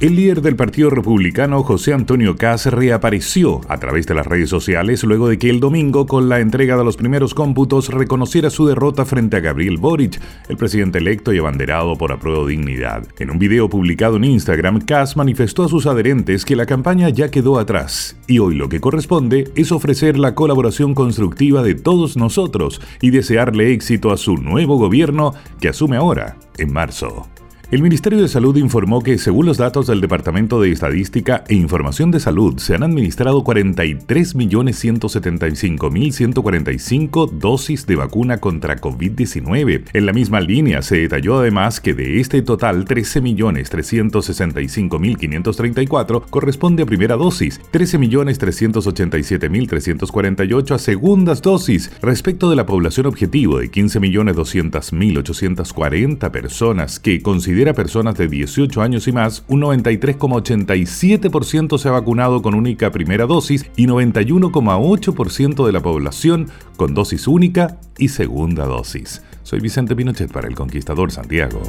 El líder del Partido Republicano, José Antonio Kass, reapareció a través de las redes sociales luego de que el domingo, con la entrega de los primeros cómputos, reconociera su derrota frente a Gabriel Boric, el presidente electo y abanderado por Apruebo Dignidad. En un video publicado en Instagram, Kass manifestó a sus adherentes que la campaña ya quedó atrás y hoy lo que corresponde es ofrecer la colaboración constructiva de todos nosotros y desearle éxito a su nuevo gobierno que asume ahora, en marzo. El Ministerio de Salud informó que, según los datos del Departamento de Estadística e Información de Salud, se han administrado 43.175.145 dosis de vacuna contra COVID-19. En la misma línea, se detalló además que de este total, 13.365.534 corresponde a primera dosis, 13.387.348 a segundas dosis, respecto de la población objetivo de 15.200.840 personas que consideran a personas de 18 años y más, un 93,87% se ha vacunado con única primera dosis y 91,8% de la población con dosis única y segunda dosis. Soy Vicente Pinochet para El Conquistador Santiago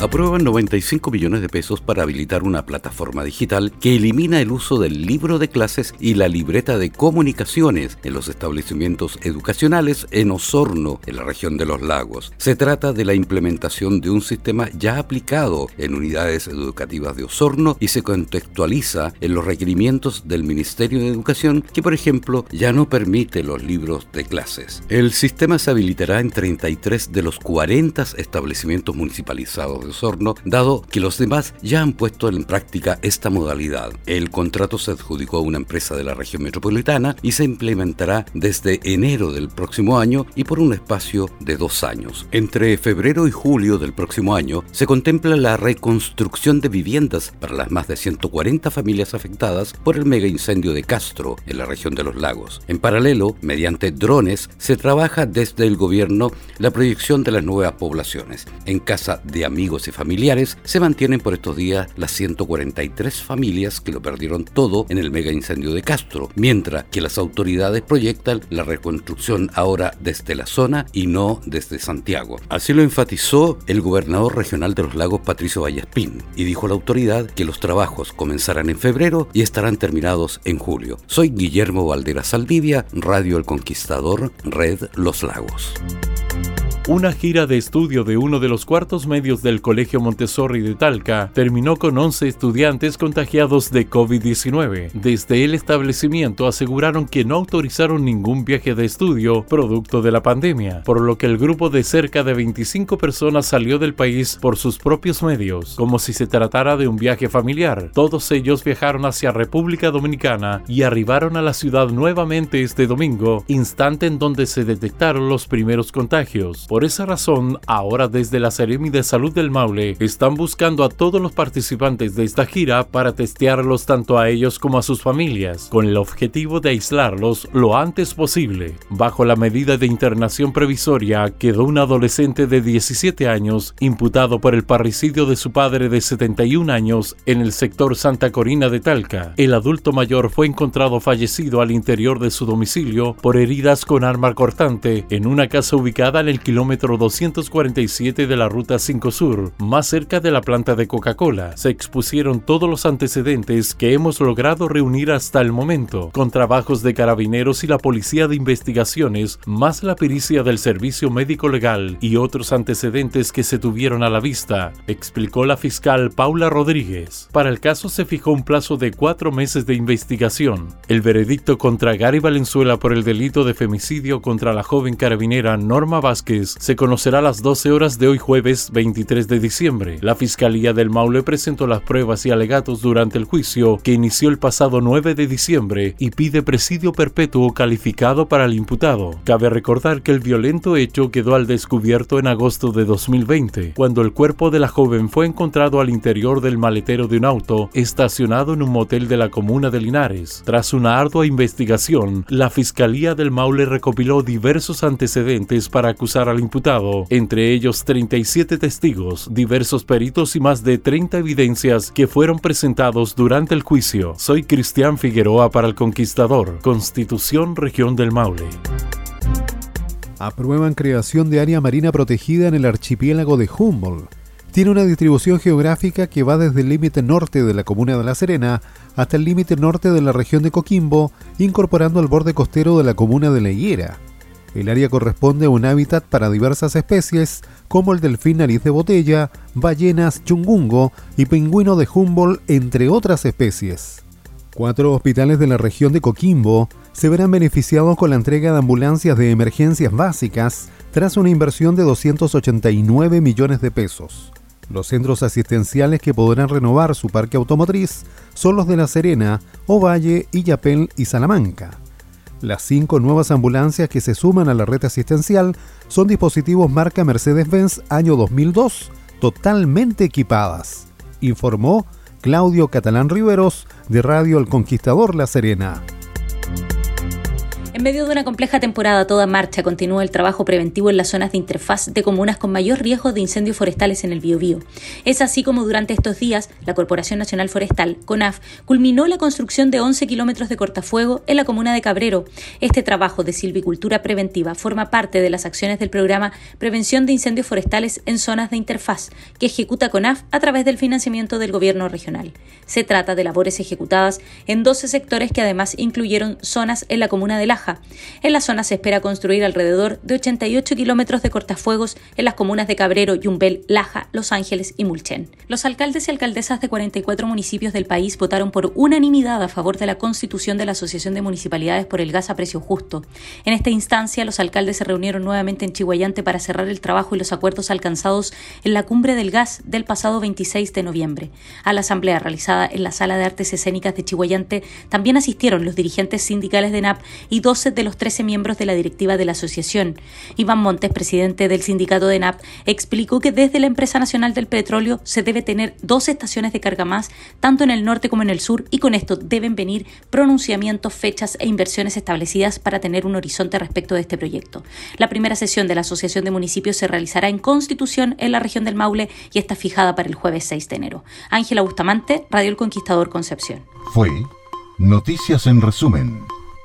aprueban 95 millones de pesos para habilitar una plataforma digital que elimina el uso del libro de clases y la libreta de comunicaciones en los establecimientos educacionales en Osorno, en la región de los lagos. Se trata de la implementación de un sistema ya aplicado en unidades educativas de Osorno y se contextualiza en los requerimientos del Ministerio de Educación que, por ejemplo, ya no permite los libros de clases. El sistema se habilitará en 33 de los 40 establecimientos municipalizados Osorno, dado que los demás ya han puesto en práctica esta modalidad. El contrato se adjudicó a una empresa de la región metropolitana y se implementará desde enero del próximo año y por un espacio de dos años. Entre febrero y julio del próximo año se contempla la reconstrucción de viviendas para las más de 140 familias afectadas por el mega incendio de Castro en la región de los lagos. En paralelo, mediante drones, se trabaja desde el gobierno la proyección de las nuevas poblaciones. En casa de amigos y familiares, se mantienen por estos días las 143 familias que lo perdieron todo en el mega incendio de Castro, mientras que las autoridades proyectan la reconstrucción ahora desde la zona y no desde Santiago. Así lo enfatizó el gobernador regional de los lagos Patricio Vallespín y dijo la autoridad que los trabajos comenzarán en febrero y estarán terminados en julio. Soy Guillermo Valdera Saldivia, Radio El Conquistador, Red Los Lagos. Una gira de estudio de uno de los cuartos medios del Colegio Montessori de Talca terminó con 11 estudiantes contagiados de COVID-19. Desde el establecimiento aseguraron que no autorizaron ningún viaje de estudio producto de la pandemia, por lo que el grupo de cerca de 25 personas salió del país por sus propios medios, como si se tratara de un viaje familiar. Todos ellos viajaron hacia República Dominicana y arribaron a la ciudad nuevamente este domingo, instante en donde se detectaron los primeros contagios. Esa razón, ahora desde la Seremi de Salud del Maule están buscando a todos los participantes de esta gira para testearlos tanto a ellos como a sus familias, con el objetivo de aislarlos lo antes posible. Bajo la medida de internación previsoria quedó un adolescente de 17 años imputado por el parricidio de su padre de 71 años en el sector Santa Corina de Talca. El adulto mayor fue encontrado fallecido al interior de su domicilio por heridas con arma cortante en una casa ubicada en el kilómetro kilómetro 247 de la Ruta 5 Sur, más cerca de la planta de Coca-Cola. Se expusieron todos los antecedentes que hemos logrado reunir hasta el momento, con trabajos de carabineros y la Policía de Investigaciones, más la pericia del Servicio Médico Legal y otros antecedentes que se tuvieron a la vista, explicó la fiscal Paula Rodríguez. Para el caso se fijó un plazo de cuatro meses de investigación. El veredicto contra Gary Valenzuela por el delito de femicidio contra la joven carabinera Norma Vázquez se conocerá a las 12 horas de hoy jueves 23 de diciembre. La Fiscalía del Maule presentó las pruebas y alegatos durante el juicio que inició el pasado 9 de diciembre y pide presidio perpetuo calificado para el imputado. Cabe recordar que el violento hecho quedó al descubierto en agosto de 2020, cuando el cuerpo de la joven fue encontrado al interior del maletero de un auto estacionado en un motel de la comuna de Linares. Tras una ardua investigación, la Fiscalía del Maule recopiló diversos antecedentes para acusar al imputado, entre ellos 37 testigos, diversos peritos y más de 30 evidencias que fueron presentados durante el juicio. Soy Cristian Figueroa para el Conquistador, Constitución Región del Maule. Aprueban creación de área marina protegida en el archipiélago de Humboldt. Tiene una distribución geográfica que va desde el límite norte de la comuna de La Serena hasta el límite norte de la región de Coquimbo, incorporando el borde costero de la comuna de La Higuera. El área corresponde a un hábitat para diversas especies, como el delfín nariz de botella, ballenas chungungo y pingüino de Humboldt, entre otras especies. Cuatro hospitales de la región de Coquimbo se verán beneficiados con la entrega de ambulancias de emergencias básicas tras una inversión de 289 millones de pesos. Los centros asistenciales que podrán renovar su parque automotriz son los de La Serena, Ovalle, Illapel y Salamanca. Las cinco nuevas ambulancias que se suman a la red asistencial son dispositivos marca Mercedes-Benz año 2002, totalmente equipadas, informó Claudio Catalán Riveros de Radio El Conquistador La Serena. En medio de una compleja temporada toda marcha continúa el trabajo preventivo en las zonas de interfaz de comunas con mayor riesgo de incendios forestales en el Biobío. Es así como durante estos días la Corporación Nacional Forestal, CONAF, culminó la construcción de 11 kilómetros de cortafuego en la comuna de Cabrero. Este trabajo de silvicultura preventiva forma parte de las acciones del programa Prevención de Incendios Forestales en Zonas de Interfaz, que ejecuta CONAF a través del financiamiento del gobierno regional. Se trata de labores ejecutadas en 12 sectores que además incluyeron zonas en la comuna de Laja, en la zona se espera construir alrededor de 88 kilómetros de cortafuegos en las comunas de Cabrero, Yumbel, Laja, Los Ángeles y Mulchen. Los alcaldes y alcaldesas de 44 municipios del país votaron por unanimidad a favor de la constitución de la Asociación de Municipalidades por el Gas a Precio Justo. En esta instancia, los alcaldes se reunieron nuevamente en Chihuayante para cerrar el trabajo y los acuerdos alcanzados en la cumbre del gas del pasado 26 de noviembre. A la asamblea realizada en la Sala de Artes Escénicas de Chihuayante también asistieron los dirigentes sindicales de NAP y dos de los 13 miembros de la directiva de la asociación. Iván Montes, presidente del sindicato de NAP, explicó que desde la empresa nacional del petróleo se debe tener dos estaciones de carga más, tanto en el norte como en el sur, y con esto deben venir pronunciamientos, fechas e inversiones establecidas para tener un horizonte respecto de este proyecto. La primera sesión de la Asociación de Municipios se realizará en Constitución en la región del Maule y está fijada para el jueves 6 de enero. Ángela Bustamante, Radio El Conquistador Concepción. Fue Noticias en resumen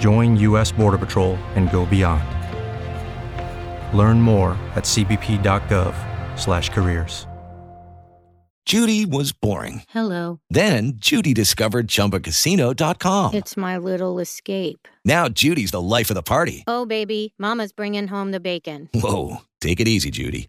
Join U.S. Border Patrol and go beyond. Learn more at cbp.gov/careers. Judy was boring. Hello. Then Judy discovered ChumbaCasino.com. It's my little escape. Now Judy's the life of the party. Oh baby, Mama's bringing home the bacon. Whoa, take it easy, Judy.